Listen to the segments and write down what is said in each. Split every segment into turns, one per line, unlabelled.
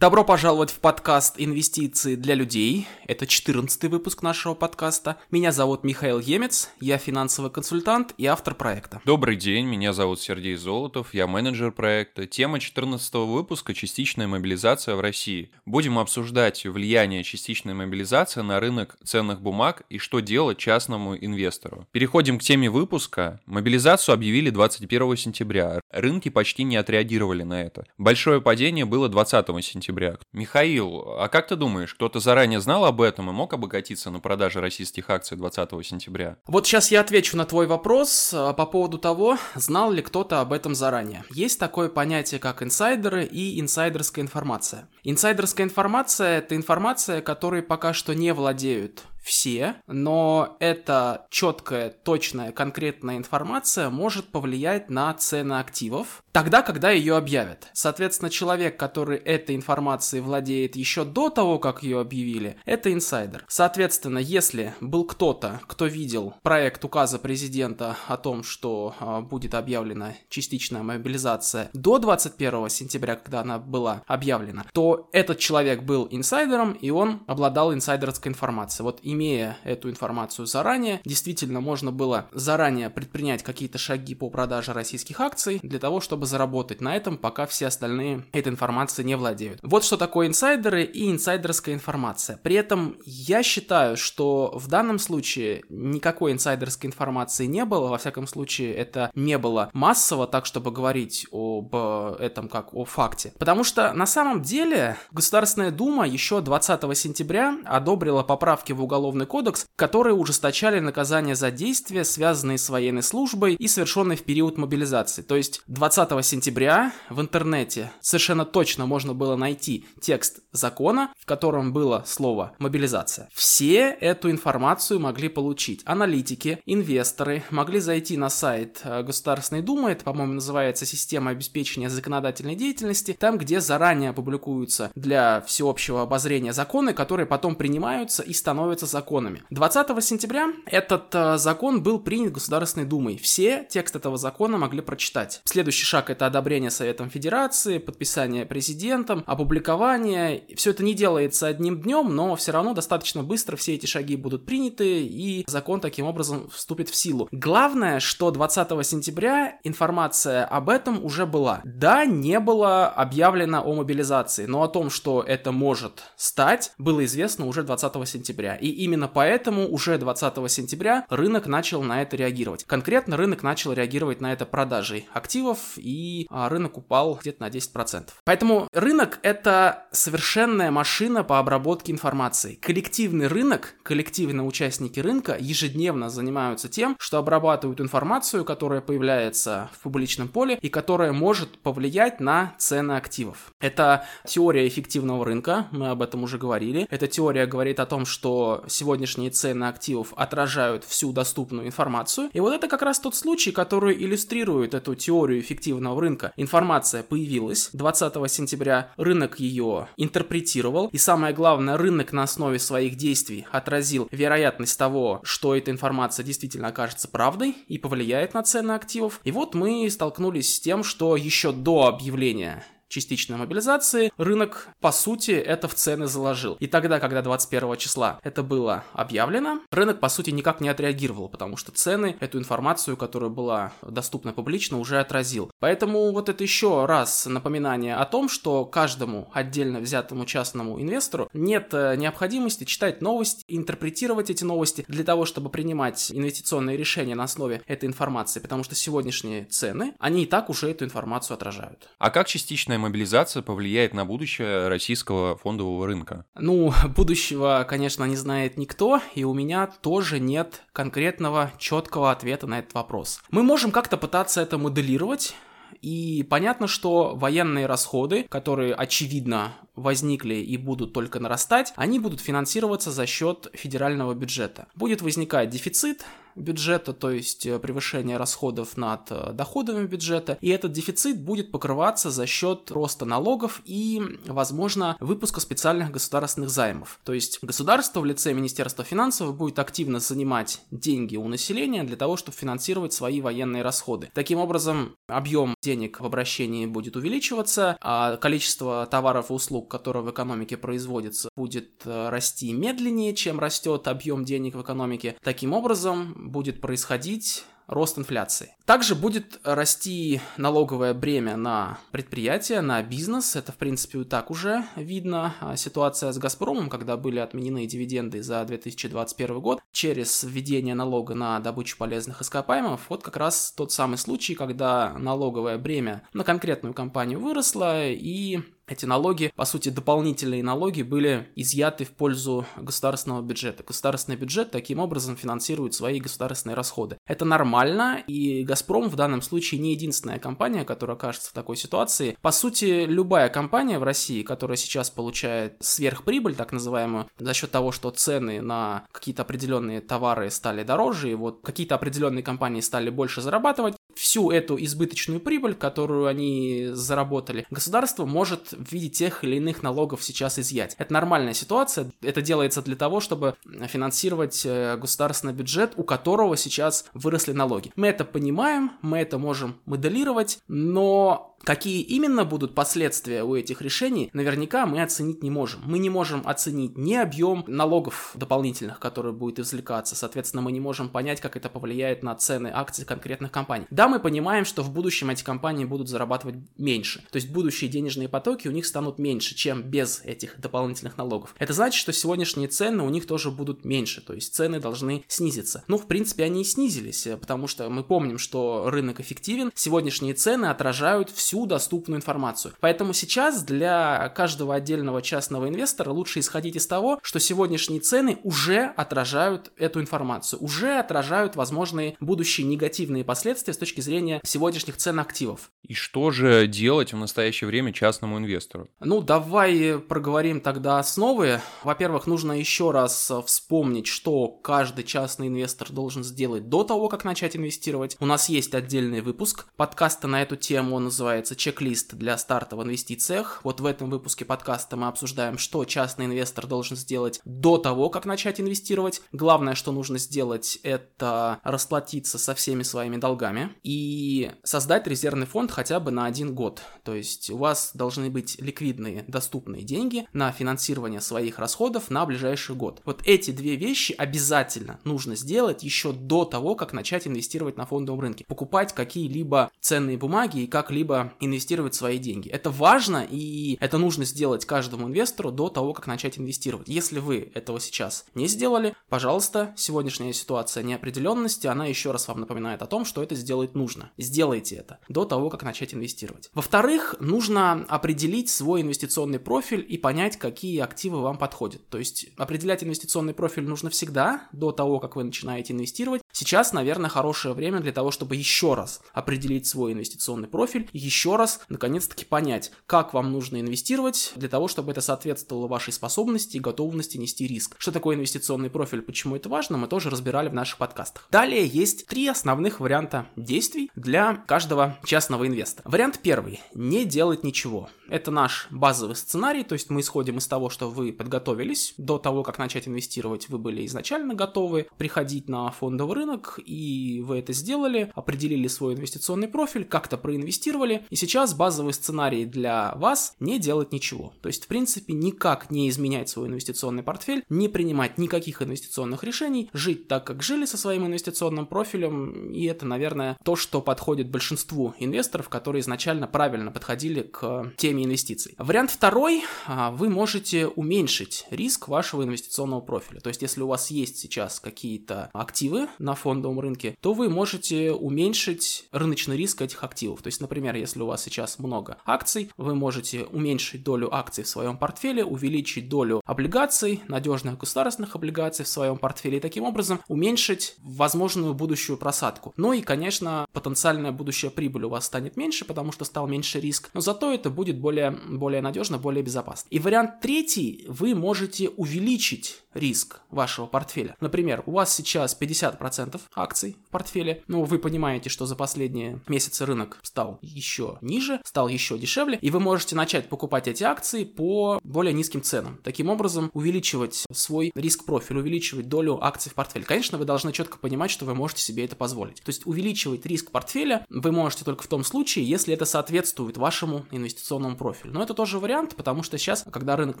Добро пожаловать в подкаст «Инвестиции для людей». Это 14 выпуск нашего подкаста. Меня зовут Михаил Емец, я финансовый консультант и автор проекта.
Добрый день, меня зовут Сергей Золотов, я менеджер проекта. Тема 14 выпуска – частичная мобилизация в России. Будем обсуждать влияние частичной мобилизации на рынок ценных бумаг и что делать частному инвестору. Переходим к теме выпуска. Мобилизацию объявили 21 сентября. Рынки почти не отреагировали на это. Большое падение было 20 сентября сентября. Михаил, а как ты думаешь, кто-то заранее знал об этом и мог обогатиться на продаже российских акций 20 сентября?
Вот сейчас я отвечу на твой вопрос а, по поводу того, знал ли кто-то об этом заранее. Есть такое понятие, как инсайдеры и инсайдерская информация. Инсайдерская информация – это информация, которой пока что не владеют все, но эта четкая, точная, конкретная информация может повлиять на цены активов тогда, когда ее объявят. Соответственно, человек, который этой информацией владеет еще до того, как ее объявили, это инсайдер. Соответственно, если был кто-то, кто видел проект указа президента о том, что э, будет объявлена частичная мобилизация до 21 сентября, когда она была объявлена, то этот человек был инсайдером, и он обладал инсайдерской информацией. Вот имея эту информацию заранее, действительно можно было заранее предпринять какие-то шаги по продаже российских акций для того, чтобы заработать на этом, пока все остальные этой информацией не владеют. Вот что такое инсайдеры и инсайдерская информация. При этом я считаю, что в данном случае никакой инсайдерской информации не было, во всяком случае это не было массово, так чтобы говорить об этом как о факте. Потому что на самом деле Государственная Дума еще 20 сентября одобрила поправки в уголовный Уголовный кодекс, которые ужесточали наказание за действия, связанные с военной службой и совершенные в период мобилизации. То есть 20 сентября в интернете совершенно точно можно было найти текст закона, в котором было слово «мобилизация». Все эту информацию могли получить. Аналитики, инвесторы могли зайти на сайт э, Государственной Думы, это, по-моему, называется «Система обеспечения законодательной деятельности», там, где заранее публикуются для всеобщего обозрения законы, которые потом принимаются и становятся законами. 20 сентября этот э, закон был принят Государственной Думой. Все текст этого закона могли прочитать. Следующий шаг это одобрение Советом Федерации, подписание президентом, опубликование. Все это не делается одним днем, но все равно достаточно быстро все эти шаги будут приняты и закон таким образом вступит в силу. Главное, что 20 сентября информация об этом уже была. Да, не было объявлено о мобилизации, но о том, что это может стать, было известно уже 20 сентября. И именно поэтому уже 20 сентября рынок начал на это реагировать. Конкретно рынок начал реагировать на это продажей активов, и а, рынок упал где-то на 10%. Поэтому рынок — это совершенная машина по обработке информации. Коллективный рынок, коллективные участники рынка ежедневно занимаются тем, что обрабатывают информацию, которая появляется в публичном поле и которая может повлиять на цены активов. Это теория эффективного рынка, мы об этом уже говорили. Эта теория говорит о том, что сегодняшние цены активов отражают всю доступную информацию. И вот это как раз тот случай, который иллюстрирует эту теорию эффективного рынка. Информация появилась 20 сентября, рынок ее интерпретировал, и самое главное, рынок на основе своих действий отразил вероятность того, что эта информация действительно окажется правдой и повлияет на цены активов. И вот мы столкнулись с тем, что еще до объявления частичной мобилизации, рынок, по сути, это в цены заложил. И тогда, когда 21 числа это было объявлено, рынок, по сути, никак не отреагировал, потому что цены эту информацию, которая была доступна публично, уже отразил. Поэтому вот это еще раз напоминание о том, что каждому отдельно взятому частному инвестору нет э, необходимости читать новости, интерпретировать эти новости для того, чтобы принимать инвестиционные решения на основе этой информации, потому что сегодняшние цены, они и так уже эту информацию отражают.
А как частичная мобилизация повлияет на будущее российского фондового рынка?
Ну, будущего, конечно, не знает никто, и у меня тоже нет конкретного четкого ответа на этот вопрос. Мы можем как-то пытаться это моделировать, и понятно, что военные расходы, которые очевидно возникли и будут только нарастать, они будут финансироваться за счет федерального бюджета. Будет возникать дефицит, бюджета, то есть э, превышение расходов над э, доходами бюджета, и этот дефицит будет покрываться за счет роста налогов и, возможно, выпуска специальных государственных займов. То есть государство в лице Министерства финансов будет активно занимать деньги у населения для того, чтобы финансировать свои военные расходы. Таким образом, объем денег в обращении будет увеличиваться, а количество товаров и услуг, которые в экономике производятся, будет э, расти медленнее, чем растет объем денег в экономике. Таким образом, будет происходить рост инфляции. Также будет расти налоговое бремя на предприятия, на бизнес. Это, в принципе, и так уже видно. А ситуация с «Газпромом», когда были отменены дивиденды за 2021 год через введение налога на добычу полезных ископаемых, вот как раз тот самый случай, когда налоговое бремя на конкретную компанию выросло и эти налоги, по сути, дополнительные налоги были изъяты в пользу государственного бюджета. Государственный бюджет таким образом финансирует свои государственные расходы. Это нормально, и «Газпром» в данном случае не единственная компания, которая окажется в такой ситуации. По сути, любая компания в России, которая сейчас получает сверхприбыль, так называемую, за счет того, что цены на какие-то определенные товары стали дороже, и вот какие-то определенные компании стали больше зарабатывать, всю эту избыточную прибыль, которую они заработали, государство может в виде тех или иных налогов сейчас изъять. Это нормальная ситуация, это делается для того, чтобы финансировать э, государственный бюджет, у которого сейчас выросли налоги. Мы это понимаем, мы это можем моделировать, но Какие именно будут последствия у этих решений, наверняка мы оценить не можем. Мы не можем оценить ни объем налогов дополнительных, которые будет извлекаться, соответственно, мы не можем понять, как это повлияет на цены акций конкретных компаний. Да, мы понимаем, что в будущем эти компании будут зарабатывать меньше, то есть будущие денежные потоки у них станут меньше, чем без этих дополнительных налогов. Это значит, что сегодняшние цены у них тоже будут меньше, то есть цены должны снизиться. Ну, в принципе, они и снизились, потому что мы помним, что рынок эффективен, сегодняшние цены отражают всю доступную информацию. Поэтому сейчас для каждого отдельного частного инвестора лучше исходить из того, что сегодняшние цены уже отражают эту информацию, уже отражают возможные будущие негативные последствия с точки зрения сегодняшних цен активов.
И что же делать в настоящее время частному инвестору?
Ну, давай проговорим тогда основы. Во-первых, нужно еще раз вспомнить, что каждый частный инвестор должен сделать до того, как начать инвестировать. У нас есть отдельный выпуск подкаста на эту тему, он называется чек-лист для старта в инвестициях. Вот в этом выпуске подкаста мы обсуждаем, что частный инвестор должен сделать до того, как начать инвестировать. Главное, что нужно сделать, это расплатиться со всеми своими долгами и создать резервный фонд хотя бы на один год. То есть у вас должны быть ликвидные, доступные деньги на финансирование своих расходов на ближайший год. Вот эти две вещи обязательно нужно сделать еще до того, как начать инвестировать на фондовом рынке. Покупать какие-либо ценные бумаги и как-либо инвестировать свои деньги. Это важно, и это нужно сделать каждому инвестору до того, как начать инвестировать. Если вы этого сейчас не сделали, пожалуйста, сегодняшняя ситуация неопределенности, она еще раз вам напоминает о том, что это сделать нужно. Сделайте это до того, как начать инвестировать. Во-вторых, нужно определить свой инвестиционный профиль и понять, какие активы вам подходят. То есть определять инвестиционный профиль нужно всегда до того, как вы начинаете инвестировать. Сейчас, наверное, хорошее время для того, чтобы еще раз определить свой инвестиционный профиль, еще раз, наконец-таки понять, как вам нужно инвестировать для того, чтобы это соответствовало вашей способности и готовности нести риск. Что такое инвестиционный профиль, почему это важно, мы тоже разбирали в наших подкастах. Далее есть три основных варианта действий для каждого частного инвестора. Вариант первый – не делать ничего. Это наш базовый сценарий, то есть мы исходим из того, что вы подготовились до того, как начать инвестировать, вы были изначально готовы приходить на фондовый рынок, и вы это сделали, определили свой инвестиционный профиль, как-то проинвестировали, и сейчас базовый сценарий для вас не делать ничего. То есть, в принципе, никак не изменять свой инвестиционный портфель, не принимать никаких инвестиционных решений, жить так, как жили со своим инвестиционным профилем, и это, наверное, то, что подходит большинству инвесторов, которые изначально правильно подходили к теме инвестиций. Вариант второй, а, вы можете уменьшить риск вашего инвестиционного профиля. То есть, если у вас есть сейчас какие-то активы на фондовом рынке, то вы можете уменьшить рыночный риск этих активов. То есть, например, если у вас сейчас много акций, вы можете уменьшить долю акций в своем портфеле, увеличить долю облигаций, надежных государственных облигаций в своем портфеле и таким образом уменьшить возможную будущую просадку. Ну и, конечно, потенциальная будущая прибыль у вас станет меньше, потому что стал меньше риск, но зато это будет более, более надежно, более безопасно. И вариант третий, вы можете увеличить риск вашего портфеля. Например, у вас сейчас 50% акций в портфеле, но вы понимаете, что за последние месяцы рынок стал еще ниже, стал еще дешевле, и вы можете начать покупать эти акции по более низким ценам. Таким образом, увеличивать свой риск-профиль, увеличивать долю акций в портфеле. Конечно, вы должны четко понимать, что вы можете себе это позволить. То есть увеличивать риск портфеля вы можете только в том случае, если это соответствует вашему инвестиционному профилю. Но это тоже вариант, потому что сейчас, когда рынок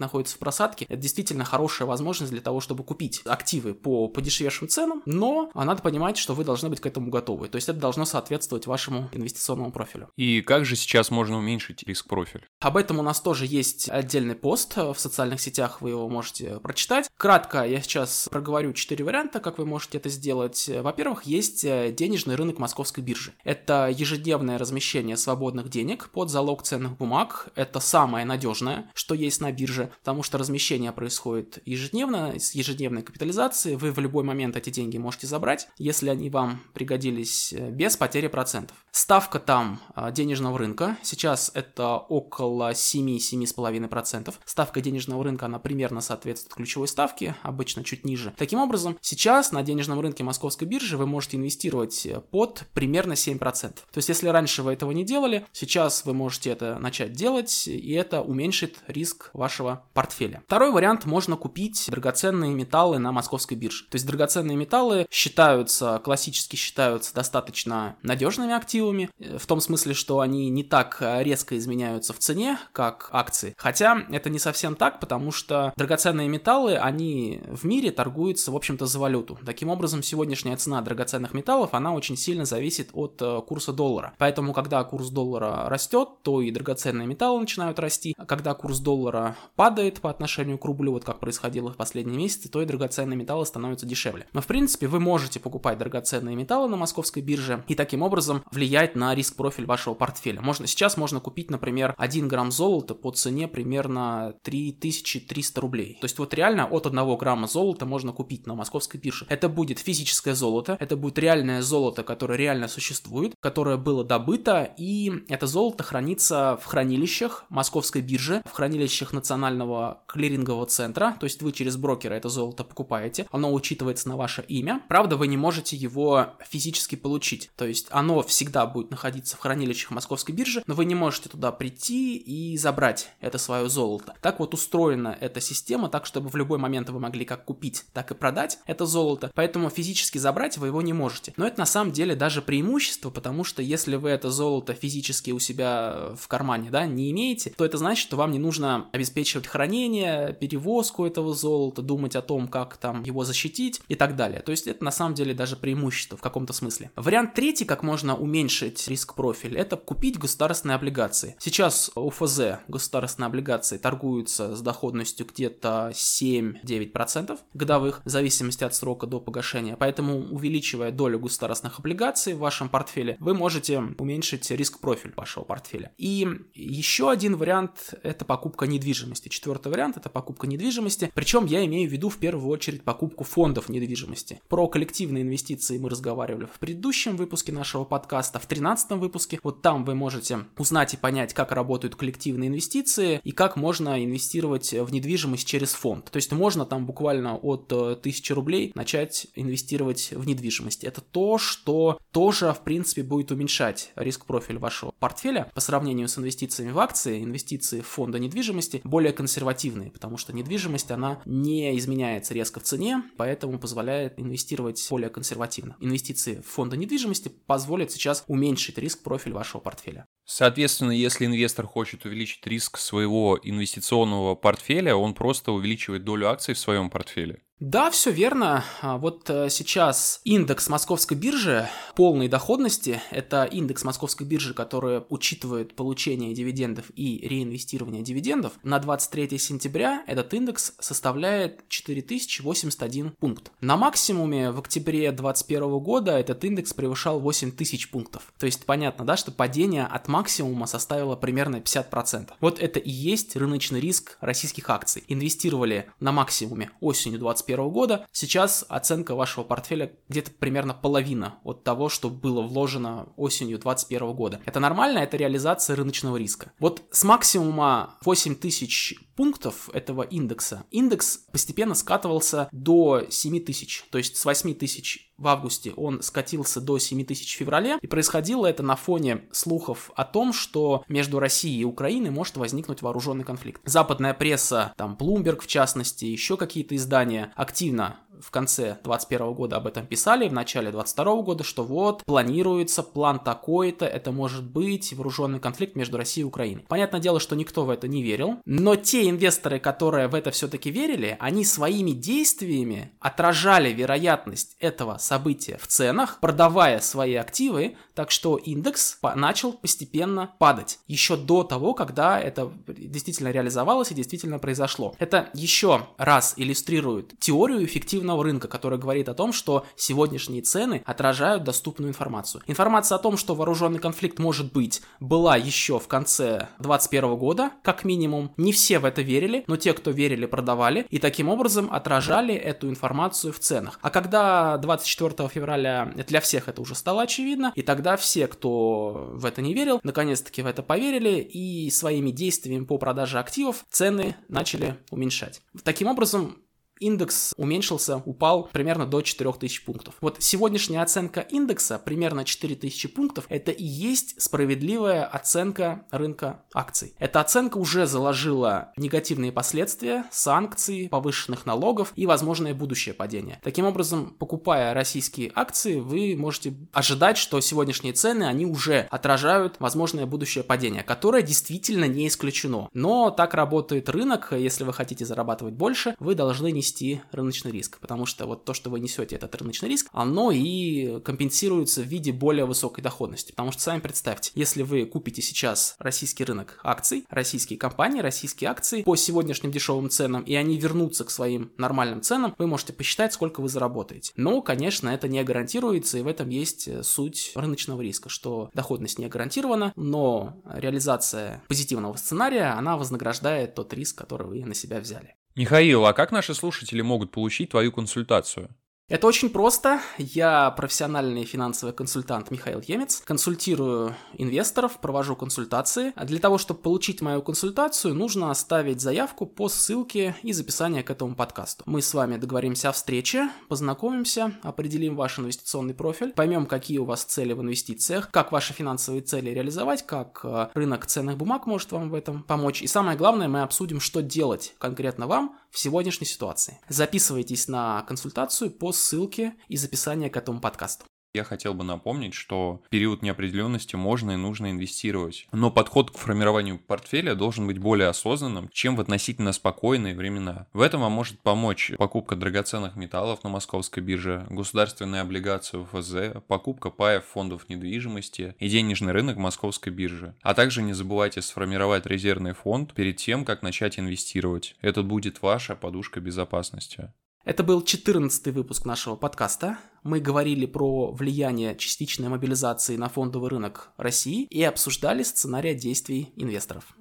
находится в просадке, это действительно хорошая возможность для того, чтобы купить активы по подешевевшим ценам, но надо понимать, что вы должны быть к этому готовы. То есть это должно соответствовать вашему инвестиционному профилю.
И как же сейчас можно уменьшить риск профиль?
Об этом у нас тоже есть отдельный пост в социальных сетях, вы его можете прочитать. Кратко я сейчас проговорю четыре варианта, как вы можете это сделать. Во-первых, есть денежный рынок московской биржи. Это ежедневное размещение свободных денег под залог ценных бумаг. Это самое надежное, что есть на бирже, потому что размещение происходит ежедневно, с ежедневной капитализацией. Вы в любой момент эти деньги можете забрать, если они вам пригодились э, без потери процентов. Ставка там а, денежного рынка. Сейчас это около 7-7,5%. Ставка денежного рынка, она примерно соответствует ключевой ставке, обычно чуть ниже. Таким образом, сейчас на денежном рынке московской биржи вы можете инвестировать э, под примерно 7%. То есть, если раньше вы этого не делали, сейчас вы можете это начать делать, и это уменьшит риск вашего портфеля. Второй вариант, можно купить драгоценные металлы на московской бирже. То есть, драгоценные металлы считаются, классически считаются достаточно надежными активами, э, в том смысле, что они не так резко изменяются в цене, как акции. Хотя это не совсем так, потому что драгоценные металлы, они в мире торгуются, в общем-то, за валюту. Таким образом, сегодняшняя цена драгоценных металлов, она очень сильно зависит от э, курса доллара. Поэтому, когда курс доллара растет, то и драгоценные металлы начинают расти. А когда курс доллара падает по отношению к рублю, вот как происходило в последние месяцы, то и драгоценные металлы становятся дешевле. Но, в принципе, вы можете покупать драгоценные металлы на московской бирже и таким образом влиять на риск-профиль вашего портфеля. Можно, сейчас можно купить, например, 1 грамм золота по цене примерно 3300 рублей. То есть вот реально от 1 грамма золота можно купить на московской бирже. Это будет физическое золото, это будет реальное золото, которое реально существует, которое было добыто, и это золото хранится в хранилищах московской биржи, в хранилищах Национального клирингового центра, то есть вы через брокера это золото покупаете, оно учитывается на ваше имя. Правда, вы не можете его физически получить, то есть оно всегда будет находиться в хранилищах московской биржи, но вы не можете туда прийти и забрать это свое золото. Так вот устроена эта система, так чтобы в любой момент вы могли как купить, так и продать это золото, поэтому физически забрать вы его не можете. Но это на самом деле даже преимущество, потому что если вы это золото физически у себя в кармане, да, не имеете, то это значит, что вам не нужно обеспечивать хранение, перевозку этого золота, думать о том, как там его защитить и так далее. То есть это на самом деле даже преимущество в каком-то смысле. Вариант третий, как можно уменьшить риск-профиль, это купить государственные облигации. Сейчас УФЗ государственные облигации торгуются с доходностью где-то 7-9% годовых, в зависимости от срока до погашения. Поэтому, увеличивая долю государственных облигаций в вашем портфеле, вы можете уменьшить риск-профиль вашего портфеля. И еще один вариант – это покупка недвижимости. Четвертый вариант – это покупка недвижимости. Причем я имею в виду в первую очередь покупку фондов недвижимости. Про коллективные инвестиции мы разговаривали в предыдущем выпуске нашего подкаста в 13 выпуске. Вот там вы можете узнать и понять, как работают коллективные инвестиции и как можно инвестировать в недвижимость через фонд. То есть можно там буквально от 1000 э, рублей начать инвестировать в недвижимость. Это то, что тоже, в принципе, будет уменьшать риск-профиль вашего портфеля по сравнению с инвестициями в акции. Инвестиции в фонды недвижимости более консервативные, потому что недвижимость, она не изменяется резко в цене, поэтому позволяет инвестировать более консервативно. Инвестиции в фонды недвижимости позволят сейчас уменьшить риск-профиль вашего портфеля.
Соответственно, если инвестор хочет увеличить риск своего инвестиционного портфеля, он просто увеличивает долю акций в своем портфеле.
Да, все верно. А вот э, сейчас индекс московской биржи полной доходности, это индекс московской биржи, который учитывает получение дивидендов и реинвестирование дивидендов, на 23 сентября этот индекс составляет 4081 пункт. На максимуме в октябре 2021 года этот индекс превышал 8000 пунктов. То есть понятно, да, что падение от максимума составило примерно 50%. Вот это и есть рыночный риск российских акций. Инвестировали на максимуме осенью 2021 2021 года. Сейчас оценка вашего портфеля где-то примерно половина от того, что было вложено осенью 2021 года. Это нормально, это реализация рыночного риска. Вот с максимума 8000 пунктов этого индекса, индекс постепенно скатывался до 7000, то есть с 8000 в августе он скатился до 7000 в феврале, и происходило это на фоне слухов о том, что между Россией и Украиной может возникнуть вооруженный конфликт. Западная пресса, там Bloomberg в частности, еще какие-то издания активно в конце 21 года об этом писали, в начале 22 года, что вот, планируется план такой-то, это может быть вооруженный конфликт между Россией и Украиной. Понятное дело, что никто в это не верил, но те инвесторы, которые в это все-таки верили, они своими действиями отражали вероятность этого события в ценах, продавая свои активы, так что индекс начал постепенно падать. Еще до того, когда это действительно реализовалось и действительно произошло. Это еще раз иллюстрирует теорию эффективного рынка, который говорит о том, что сегодняшние цены отражают доступную информацию. Информация о том, что вооруженный конфликт может быть, была еще в конце 2021 года, как минимум. Не все в это верили, но те, кто верили, продавали, и таким образом отражали эту информацию в ценах. А когда 24 февраля для всех это уже стало очевидно, и тогда все, кто в это не верил, наконец-таки в это поверили, и своими действиями по продаже активов цены начали уменьшать. Таким образом, индекс уменьшился, упал примерно до 4000 пунктов. Вот сегодняшняя оценка индекса, примерно 4000 пунктов, это и есть справедливая оценка рынка акций. Эта оценка уже заложила негативные последствия, санкций, повышенных налогов и возможное будущее падение. Таким образом, покупая российские акции, вы можете ожидать, что сегодняшние цены, они уже отражают возможное будущее падение, которое действительно не исключено. Но так работает рынок, если вы хотите зарабатывать больше, вы должны нести нести рыночный риск, потому что вот то, что вы несете этот рыночный риск, оно и компенсируется в виде более высокой доходности. Потому что сами представьте, если вы купите сейчас российский рынок акций, российские компании, российские акции по сегодняшним дешевым ценам, и они вернутся к своим нормальным ценам, вы можете посчитать, сколько вы заработаете. Но, конечно, это не гарантируется, и в этом есть э, суть рыночного риска, что доходность не гарантирована, но реализация позитивного сценария, она вознаграждает тот риск, который вы на себя взяли.
Михаил, а как наши слушатели могут получить твою консультацию?
Это очень просто. Я профессиональный финансовый консультант Михаил Емец. Консультирую инвесторов, провожу консультации. А для того, чтобы получить мою консультацию, нужно оставить заявку по ссылке из описания к этому подкасту. Мы с вами договоримся о встрече, познакомимся, определим ваш инвестиционный профиль, поймем, какие у вас цели в инвестициях, как ваши финансовые цели реализовать, как э, рынок ценных бумаг может вам в этом помочь. И самое главное, мы обсудим, что делать конкретно вам в сегодняшней ситуации. Записывайтесь на консультацию по ссылке из описания к этому подкасту.
Я хотел бы напомнить, что в период неопределенности можно и нужно инвестировать. Но подход к формированию портфеля должен быть более осознанным, чем в относительно спокойные времена. В этом вам может помочь покупка драгоценных металлов на московской бирже, государственные облигации ФЗ, покупка паев фондов недвижимости и денежный рынок московской биржи. А также не забывайте сформировать резервный фонд перед тем, как начать инвестировать. Это будет ваша подушка безопасности.
Это был 14 выпуск нашего подкаста. Мы говорили про влияние частичной мобилизации на фондовый рынок России и обсуждали сценарий действий инвесторов.